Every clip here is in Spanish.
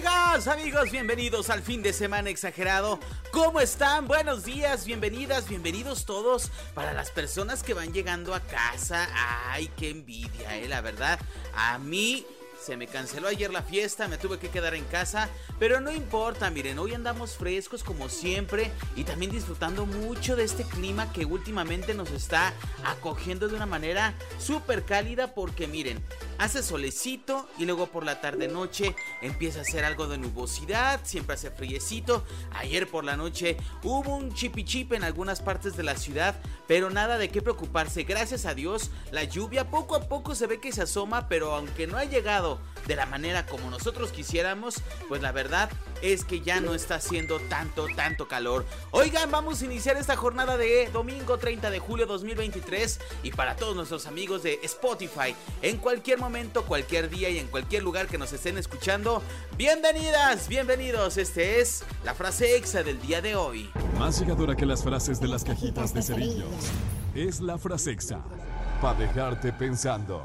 Amigos, amigos, bienvenidos al fin de semana exagerado. ¿Cómo están? Buenos días, bienvenidas, bienvenidos todos. Para las personas que van llegando a casa, ay, qué envidia, eh, la verdad. A mí se me canceló ayer la fiesta, me tuve que quedar en casa, pero no importa, miren, hoy andamos frescos como siempre y también disfrutando mucho de este clima que últimamente nos está acogiendo de una manera súper cálida porque miren, hace solecito y luego por la tarde noche empieza a hacer algo de nubosidad, siempre hace friecito. Ayer por la noche hubo un chipichip en algunas partes de la ciudad, pero nada de qué preocuparse. Gracias a Dios, la lluvia poco a poco se ve que se asoma, pero aunque no ha llegado de la manera como nosotros quisiéramos, pues la verdad es que ya no está haciendo tanto, tanto calor. Oigan, vamos a iniciar esta jornada de domingo 30 de julio 2023 y para todos nuestros amigos de Spotify, en cualquier momento, cualquier día y en cualquier lugar que nos estén escuchando, bienvenidas, bienvenidos. Este es la frase exa del día de hoy. Más llegadora que las frases de las cajitas de cerillos. Es la frase exa. Para dejarte pensando.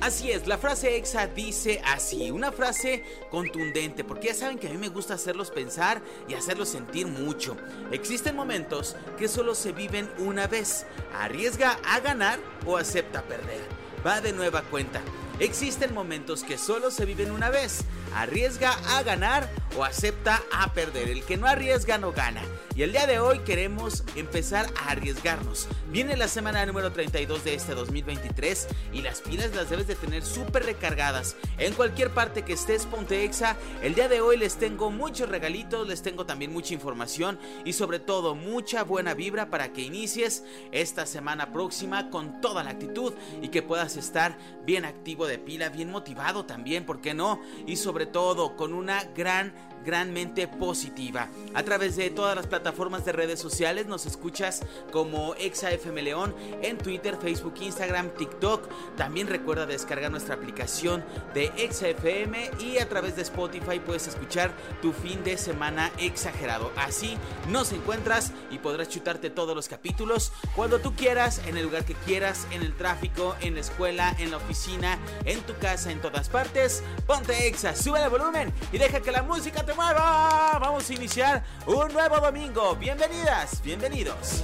Así es, la frase exa dice así, una frase contundente, porque ya saben que a mí me gusta hacerlos pensar y hacerlos sentir mucho. Existen momentos que solo se viven una vez, arriesga a ganar o acepta perder. Va de nueva cuenta. Existen momentos que solo se viven una vez, arriesga a ganar o acepta a perder. El que no arriesga no gana. Y el día de hoy queremos empezar a arriesgarnos. Viene la semana número 32 de este 2023 y las pilas las debes de tener súper recargadas. En cualquier parte que estés, ponte exa. El día de hoy les tengo muchos regalitos, les tengo también mucha información y sobre todo mucha buena vibra para que inicies esta semana próxima con toda la actitud y que puedas estar bien activo de pila, bien motivado también, ¿por qué no? Y sobre todo con una gran gran mente positiva. A través de todas las plataformas de redes sociales nos escuchas como ExaFM León en Twitter, Facebook, Instagram, TikTok. También recuerda descargar nuestra aplicación de ExaFM y a través de Spotify puedes escuchar tu fin de semana exagerado. Así nos encuentras y podrás chutarte todos los capítulos cuando tú quieras, en el lugar que quieras, en el tráfico, en la escuela, en la oficina, en tu casa, en todas partes. Ponte Exa, sube el volumen y deja que la música te mueva. Vamos a iniciar un nuevo domingo. Bienvenidas, bienvenidos.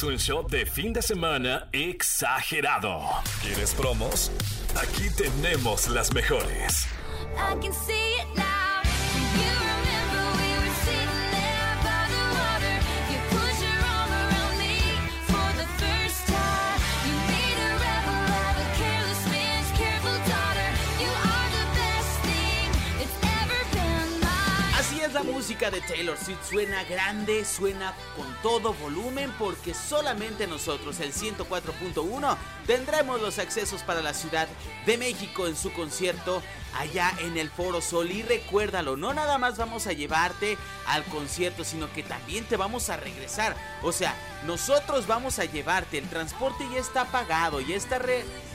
Es un show de fin de semana exagerado. ¿Quieres promos? Aquí tenemos las mejores. De Taylor Swift suena grande, suena con todo volumen porque solamente nosotros, el 104.1, tendremos los accesos para la Ciudad de México en su concierto allá en el Foro Sol. Y recuérdalo, no nada más vamos a llevarte al concierto, sino que también te vamos a regresar. O sea, nosotros vamos a llevarte, el transporte ya está pagado, ya está,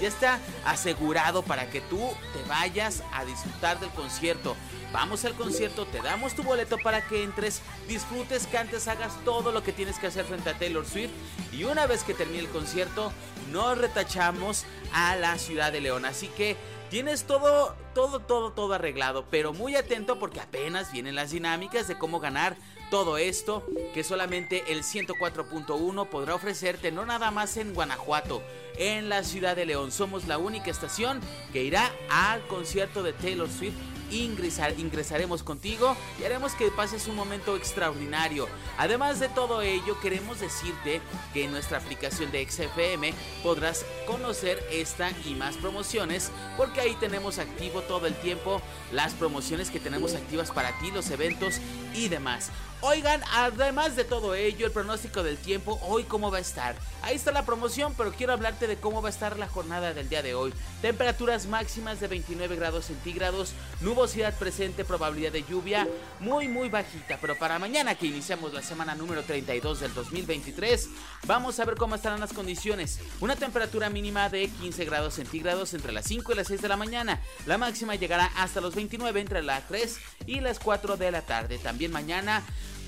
ya está asegurado para que tú te vayas a disfrutar del concierto. Vamos al concierto, te damos tu boleto para que entres, disfrutes, cantes, hagas todo lo que tienes que hacer frente a Taylor Swift. Y una vez que termine el concierto, nos retachamos a la ciudad de León. Así que tienes todo, todo, todo, todo arreglado. Pero muy atento porque apenas vienen las dinámicas de cómo ganar todo esto que solamente el 104.1 podrá ofrecerte no nada más en Guanajuato, en la ciudad de León. Somos la única estación que irá al concierto de Taylor Swift ingresar, ingresaremos contigo y haremos que pases un momento extraordinario. Además de todo ello, queremos decirte que en nuestra aplicación de XFM podrás conocer esta y más promociones porque ahí tenemos activo todo el tiempo las promociones que tenemos activas para ti, los eventos y demás. Oigan, además de todo ello, el pronóstico del tiempo, hoy cómo va a estar. Ahí está la promoción, pero quiero hablarte de cómo va a estar la jornada del día de hoy. Temperaturas máximas de 29 grados centígrados, nubosidad presente, probabilidad de lluvia muy muy bajita. Pero para mañana que iniciamos la semana número 32 del 2023, vamos a ver cómo estarán las condiciones. Una temperatura mínima de 15 grados centígrados entre las 5 y las 6 de la mañana. La máxima llegará hasta los 29 entre las 3 y las 4 de la tarde. También mañana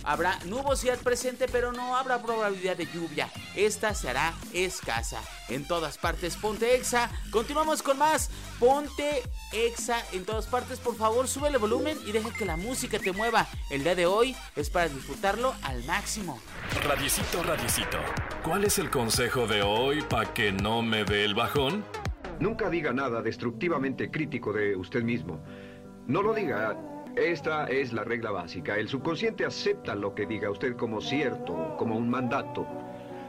Habrá nubosidad presente, pero no habrá probabilidad de lluvia. Esta será escasa. En todas partes, ponte exa. Continuamos con más. Ponte exa en todas partes. Por favor, sube el volumen y deja que la música te mueva. El día de hoy es para disfrutarlo al máximo. Radiecito, radiecito. ¿Cuál es el consejo de hoy para que no me dé el bajón? Nunca diga nada destructivamente crítico de usted mismo. No lo diga esta es la regla básica. El subconsciente acepta lo que diga usted como cierto, como un mandato.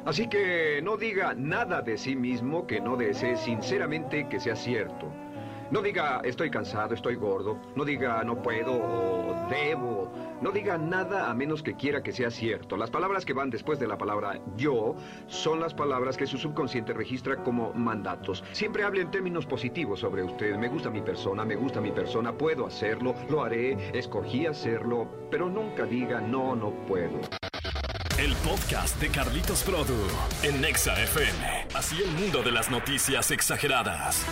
Así que no diga nada de sí mismo que no desee sinceramente que sea cierto. No diga estoy cansado, estoy gordo. No diga no puedo o debo. No diga nada a menos que quiera que sea cierto. Las palabras que van después de la palabra yo son las palabras que su subconsciente registra como mandatos. Siempre hable en términos positivos sobre usted. Me gusta mi persona, me gusta mi persona, puedo hacerlo, lo haré, escogí hacerlo, pero nunca diga no, no puedo. El podcast de Carlitos Produ en Nexa FM. Así el mundo de las noticias exageradas.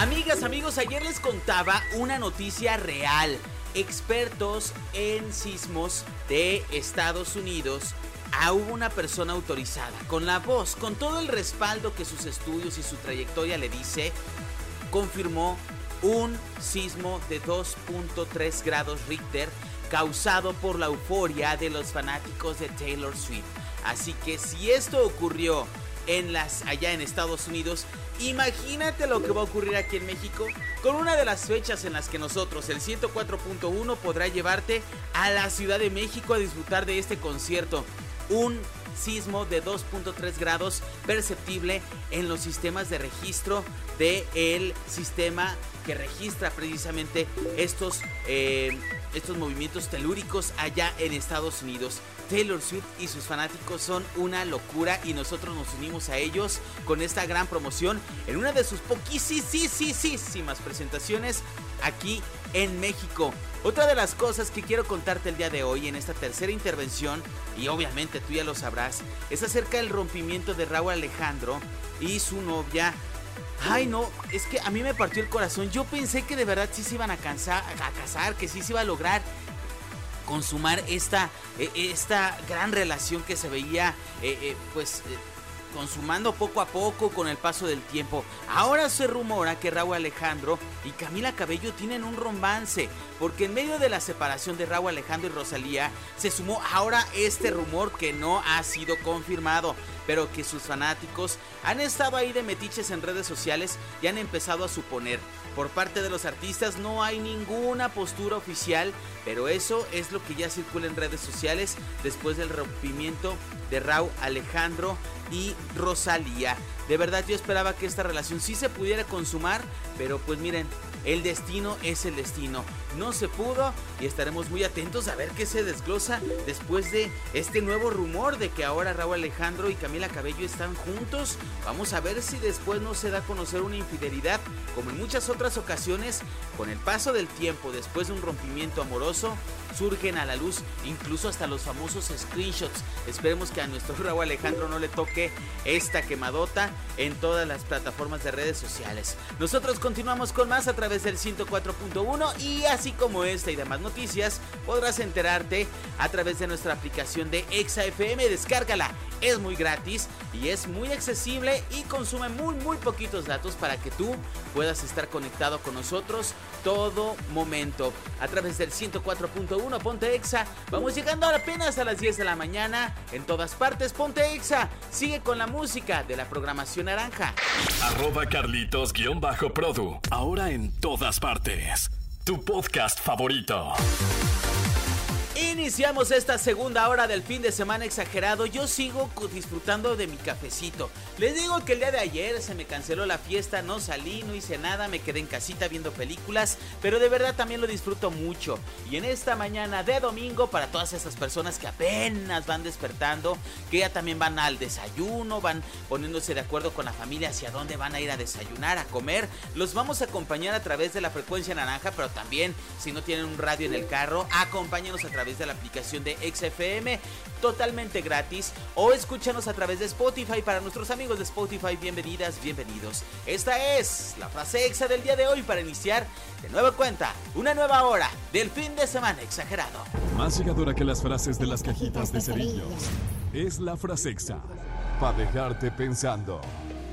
Amigas, amigos, ayer les contaba una noticia real. Expertos en sismos de Estados Unidos a hubo una persona autorizada, con la voz, con todo el respaldo que sus estudios y su trayectoria le dice, confirmó un sismo de 2.3 grados Richter causado por la euforia de los fanáticos de Taylor Swift. Así que si esto ocurrió en las allá en Estados Unidos, Imagínate lo que va a ocurrir aquí en México con una de las fechas en las que nosotros, el 104.1, podrá llevarte a la Ciudad de México a disfrutar de este concierto. Un sismo de 2.3 grados perceptible en los sistemas de registro del el sistema que registra precisamente estos, eh, estos movimientos telúricos allá en Estados Unidos. Taylor Swift y sus fanáticos son una locura y nosotros nos unimos a ellos con esta gran promoción en una de sus poquísimas presentaciones aquí en México. Otra de las cosas que quiero contarte el día de hoy en esta tercera intervención, y obviamente tú ya lo sabrás, es acerca del rompimiento de Raúl Alejandro y su novia Ay, no, es que a mí me partió el corazón. Yo pensé que de verdad sí se iban a, cansar, a casar, que sí se iba a lograr consumar esta, e, esta gran relación que se veía, eh, eh, pues eh, consumando poco a poco con el paso del tiempo. Ahora se rumora que Raúl Alejandro y Camila Cabello tienen un romance, porque en medio de la separación de Raúl Alejandro y Rosalía se sumó ahora este rumor que no ha sido confirmado, pero que sus fanáticos han estado ahí de metiches en redes sociales y han empezado a suponer. Por parte de los artistas no hay ninguna postura oficial, pero eso es lo que ya circula en redes sociales después del rompimiento de Raúl Alejandro y Rosalía. De verdad yo esperaba que esta relación sí se pudiera consumar, pero pues miren, el destino es el destino. No se pudo y estaremos muy atentos a ver qué se desglosa después de este nuevo rumor de que ahora Raúl Alejandro y Camila Cabello están juntos. Vamos a ver si después no se da a conocer una infidelidad como en muchas otras ocasiones. Con el paso del tiempo, después de un rompimiento amoroso, surgen a la luz incluso hasta los famosos screenshots. Esperemos que a nuestro Raúl Alejandro no le toque esta quemadota en todas las plataformas de redes sociales. Nosotros continuamos con más a través del 104.1 y así como esta y demás noticias podrás enterarte a través de nuestra aplicación de ExaFM. Descárgala, es muy gratis y es muy accesible y consume muy muy poquitos datos para que tú puedas estar conectado con nosotros todo momento a través del 104.1 104.1 Ponte Exa. Vamos llegando apenas a las 10 de la mañana. En todas partes, Ponte Exa. Sigue con la música de la programación naranja. Arroba Carlitos-Produ. Ahora en todas partes. Tu podcast favorito. Iniciamos esta segunda hora del fin de semana exagerado. Yo sigo disfrutando de mi cafecito. Les digo que el día de ayer se me canceló la fiesta, no salí, no hice nada, me quedé en casita viendo películas, pero de verdad también lo disfruto mucho. Y en esta mañana de domingo, para todas esas personas que apenas van despertando, que ya también van al desayuno, van poniéndose de acuerdo con la familia hacia dónde van a ir a desayunar, a comer, los vamos a acompañar a través de la frecuencia naranja, pero también si no tienen un radio en el carro, acompáñenos a través de la aplicación de XFM totalmente gratis o escúchanos a través de Spotify para nuestros amigos de Spotify. Bienvenidas, bienvenidos. Esta es la frase exa del día de hoy para iniciar de nueva cuenta una nueva hora del fin de semana exagerado. Más llegadora que las frases de las cajitas de cerillos es la frase exa para dejarte pensando.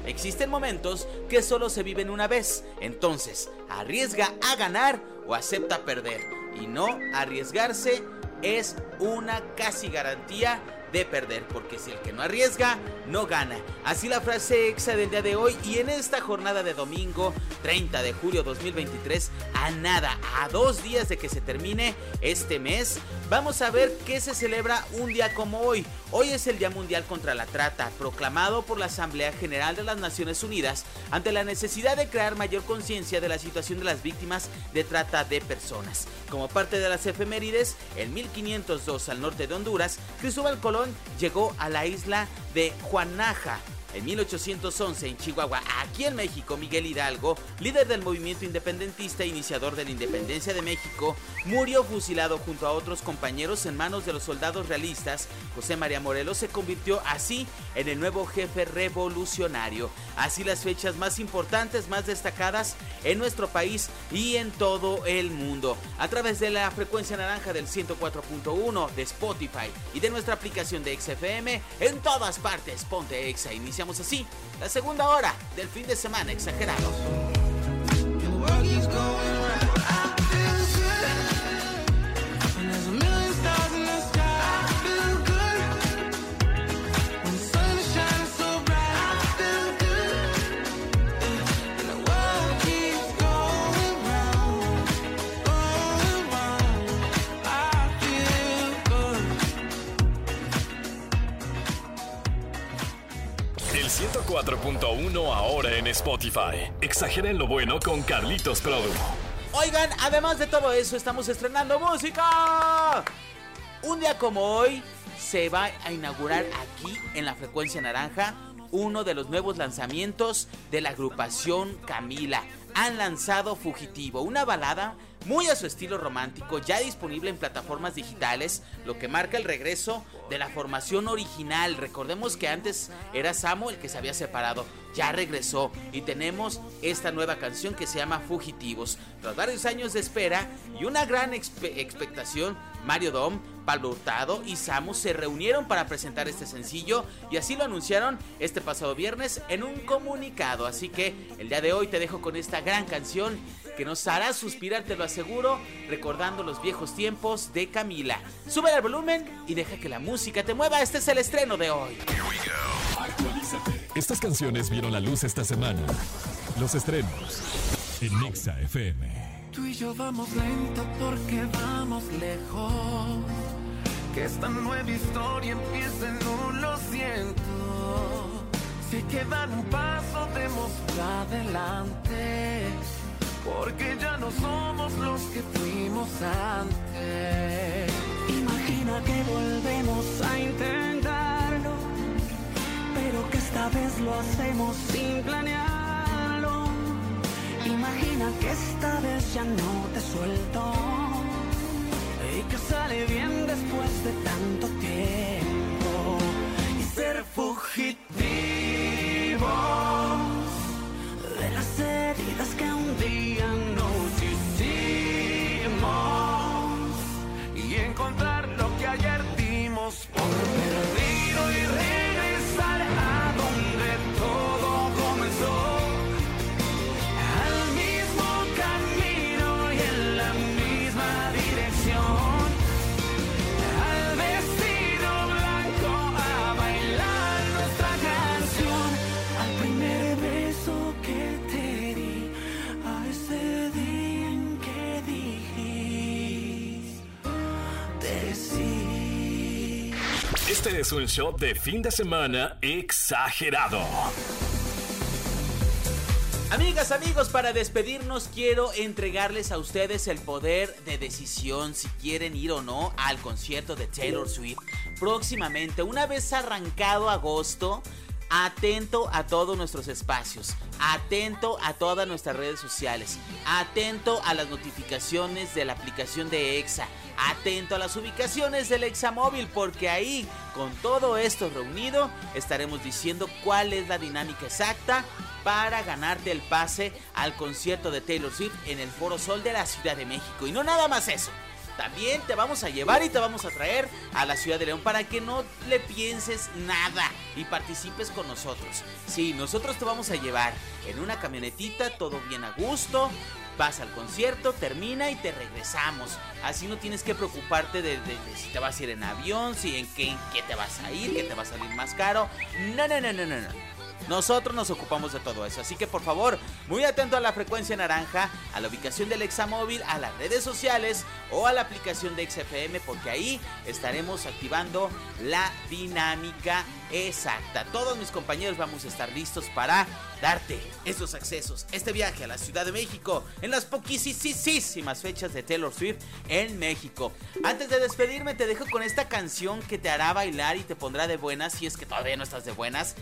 Existen momentos que solo se viven una vez, entonces arriesga a ganar o acepta perder y no arriesgarse es una casi garantía de perder, porque si el que no arriesga, no gana. Así la frase exa del día de hoy y en esta jornada de domingo 30 de julio 2023, a nada, a dos días de que se termine este mes, vamos a ver qué se celebra un día como hoy. Hoy es el Día Mundial contra la Trata, proclamado por la Asamblea General de las Naciones Unidas ante la necesidad de crear mayor conciencia de la situación de las víctimas de trata de personas. Como parte de las efemérides, en 1502 al norte de Honduras, Cristóbal Colón llegó a la isla de Juanaja en 1811 en Chihuahua, aquí en México, Miguel Hidalgo, líder del movimiento independentista e iniciador de la independencia de México, murió fusilado junto a otros compañeros en manos de los soldados realistas. José María Morelos se convirtió así en el nuevo jefe revolucionario. Así las fechas más importantes, más destacadas en nuestro país y en todo el mundo. A través de la frecuencia naranja del 104.1 de Spotify y de nuestra aplicación de XFM, en todas partes, ponte Exa. Iniciamos así la segunda hora del fin de semana exagerado. 4.1 ahora en Spotify. Exageren lo bueno con Carlitos Produ. Oigan, además de todo eso, estamos estrenando música. Un día como hoy se va a inaugurar aquí en la frecuencia naranja uno de los nuevos lanzamientos de la agrupación Camila. Han lanzado Fugitivo, una balada muy a su estilo romántico, ya disponible en plataformas digitales, lo que marca el regreso de la formación original. Recordemos que antes era Samo el que se había separado, ya regresó y tenemos esta nueva canción que se llama Fugitivos. Tras varios años de espera y una gran expectación, Mario Dom, Pablo Hurtado y Samu se reunieron para presentar este sencillo y así lo anunciaron este pasado viernes en un comunicado. Así que el día de hoy te dejo con esta gran canción que nos hará suspirar, te lo aseguro, recordando los viejos tiempos de Camila. Sube el volumen y deja que la música te mueva. Este es el estreno de hoy. Estas canciones vieron la luz esta semana. Los estrenos en Nexa FM. Tú y yo vamos lento porque vamos lejos. Que esta nueva historia empiece, no lo siento. Si quedan un paso, demos adelante porque ya no somos los que fuimos antes. Imagina que volvemos a intentarlo, pero que esta vez lo hacemos sin planearlo. Imagina que esta vez ya no te suelto y que sale bien después de tanto tiempo. Y ser fugitivo de las heridas que un día un show de fin de semana exagerado. Amigas, amigos, para despedirnos quiero entregarles a ustedes el poder de decisión si quieren ir o no al concierto de Taylor Swift próximamente. Una vez arrancado agosto, atento a todos nuestros espacios, atento a todas nuestras redes sociales, atento a las notificaciones de la aplicación de EXA, atento a las ubicaciones del EXA móvil, porque ahí, con todo esto reunido, estaremos diciendo cuál es la dinámica exacta para ganarte el pase al concierto de Taylor Swift en el Foro Sol de la Ciudad de México. Y no nada más eso. También te vamos a llevar y te vamos a traer a la ciudad de León para que no le pienses nada y participes con nosotros. Sí, nosotros te vamos a llevar en una camionetita, todo bien a gusto. Vas al concierto, termina y te regresamos. Así no tienes que preocuparte de, si te vas a ir en avión, si en qué, qué te vas a ir, que te va a salir más caro. No, no, no, no, no, no. Nosotros nos ocupamos de todo eso. Así que por favor, muy atento a la frecuencia naranja, a la ubicación del Examóvil, a las redes sociales o a la aplicación de XFM, porque ahí estaremos activando la dinámica exacta. Todos mis compañeros vamos a estar listos para darte estos accesos, este viaje a la Ciudad de México en las poquísimas fechas de Taylor Swift en México. Antes de despedirme te dejo con esta canción que te hará bailar y te pondrá de buenas si es que todavía no estás de buenas.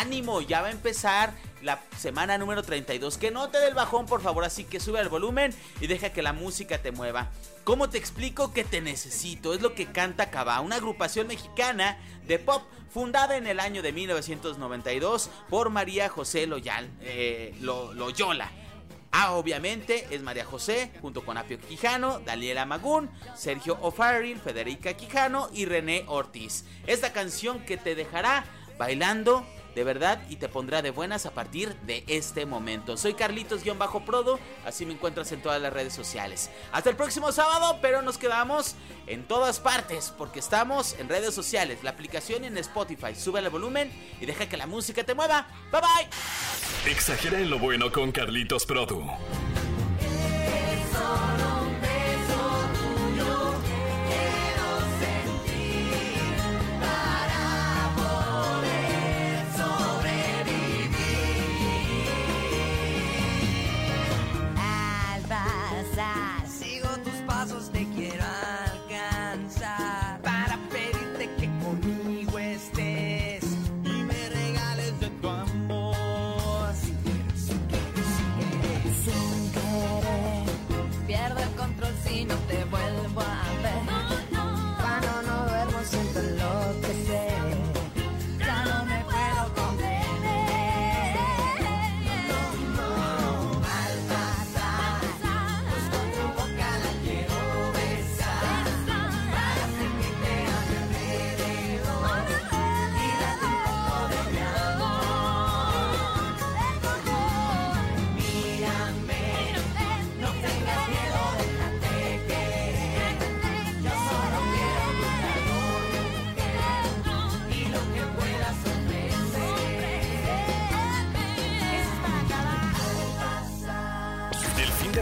Ánimo, ya va a empezar la semana número 32. Que no te dé el bajón, por favor, así que sube el volumen y deja que la música te mueva. ¿Cómo te explico que te necesito? Es lo que canta Cabá, una agrupación mexicana de pop fundada en el año de 1992 por María José eh, Loyola. Ah, obviamente es María José, junto con Apio Quijano, Daniela Magún, Sergio O'Farrill, Federica Quijano y René Ortiz. Esta canción que te dejará bailando de verdad y te pondrá de buenas a partir de este momento. Soy Carlitos-Prodo, así me encuentras en todas las redes sociales. Hasta el próximo sábado, pero nos quedamos en todas partes porque estamos en redes sociales, la aplicación en Spotify. Sube el volumen y deja que la música te mueva. Bye bye. Exagera en lo bueno con Carlitos Prodo.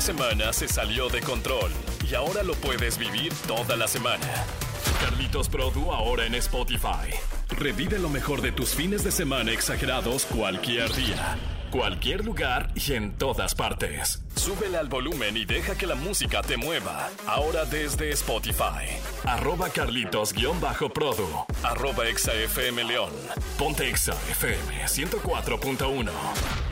Semana se salió de control y ahora lo puedes vivir toda la semana. Carlitos Produ ahora en Spotify. Revive lo mejor de tus fines de semana exagerados cualquier día, cualquier lugar y en todas partes. Súbele al volumen y deja que la música te mueva. Ahora desde Spotify. Arroba Carlitos-Produ. Arroba ExaFM León. Ponte ExaFM 104.1.